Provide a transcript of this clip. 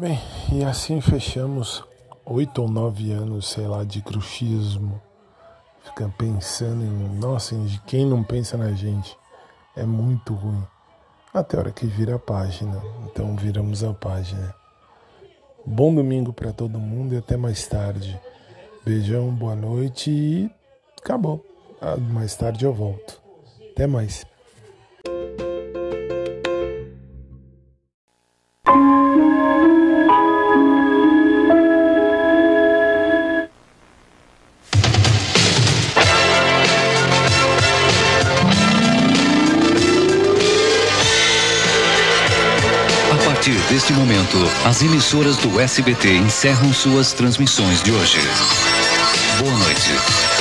Bem, e assim fechamos oito ou nove anos, sei lá, de cruxismo. Fica pensando em, nossa, em quem não pensa na gente. É muito ruim. Até a hora que vira a página. Então viramos a página. Bom domingo para todo mundo e até mais tarde. Beijão, boa noite e acabou. Ah, mais tarde eu volto. Até mais. Neste momento, as emissoras do SBT encerram suas transmissões de hoje. Boa noite.